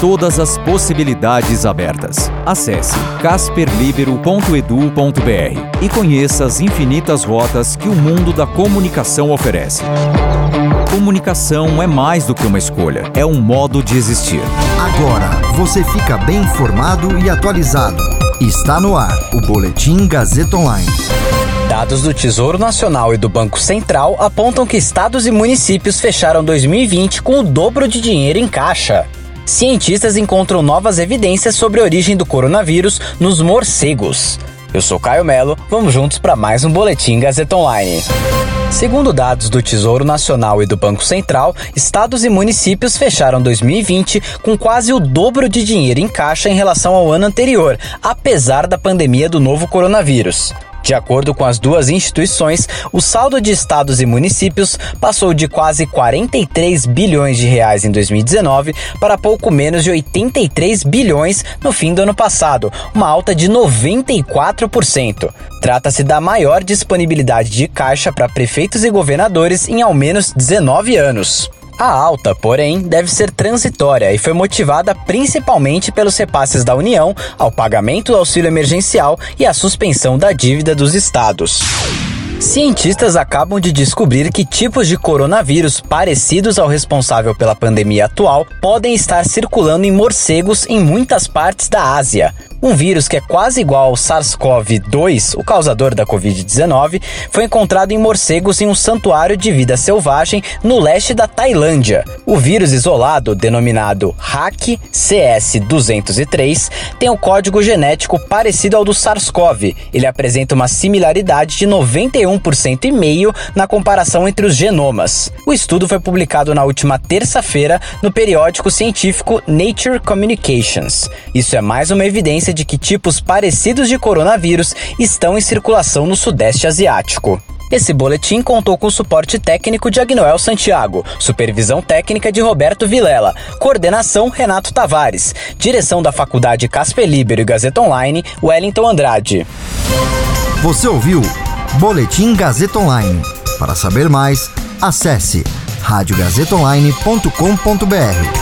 Todas as possibilidades abertas. Acesse casperlibero.edu.br e conheça as infinitas rotas que o mundo da comunicação oferece. Comunicação é mais do que uma escolha, é um modo de existir. Agora você fica bem informado e atualizado. Está no ar o Boletim Gazeta Online. Dados do Tesouro Nacional e do Banco Central apontam que estados e municípios fecharam 2020 com o dobro de dinheiro em caixa. Cientistas encontram novas evidências sobre a origem do coronavírus nos morcegos. Eu sou Caio Melo, vamos juntos para mais um Boletim Gazeta Online. Segundo dados do Tesouro Nacional e do Banco Central, estados e municípios fecharam 2020 com quase o dobro de dinheiro em caixa em relação ao ano anterior, apesar da pandemia do novo coronavírus. De acordo com as duas instituições, o saldo de estados e municípios passou de quase 43 bilhões de reais em 2019 para pouco menos de 83 bilhões no fim do ano passado, uma alta de 94%. Trata-se da maior disponibilidade de caixa para prefeitos e governadores em ao menos 19 anos. A alta, porém, deve ser transitória e foi motivada principalmente pelos repasses da União ao pagamento do auxílio emergencial e à suspensão da dívida dos estados. Cientistas acabam de descobrir que tipos de coronavírus parecidos ao responsável pela pandemia atual podem estar circulando em morcegos em muitas partes da Ásia. Um vírus que é quase igual ao SARS-CoV-2, o causador da Covid-19, foi encontrado em morcegos em um santuário de vida selvagem no leste da Tailândia. O vírus isolado, denominado HAC CS203, tem um código genético parecido ao do SARS-CoV. Ele apresenta uma similaridade de 91% e meio na comparação entre os genomas. O estudo foi publicado na última terça-feira no periódico científico Nature Communications. Isso é mais uma evidência de que tipos parecidos de coronavírus estão em circulação no Sudeste Asiático. Esse boletim contou com o suporte técnico de Agnoel Santiago, supervisão técnica de Roberto Vilela, coordenação Renato Tavares, direção da Faculdade Casper Libero e Gazeta Online, Wellington Andrade. Você ouviu Boletim Gazeta Online. Para saber mais, acesse radiogazetaonline.com.br.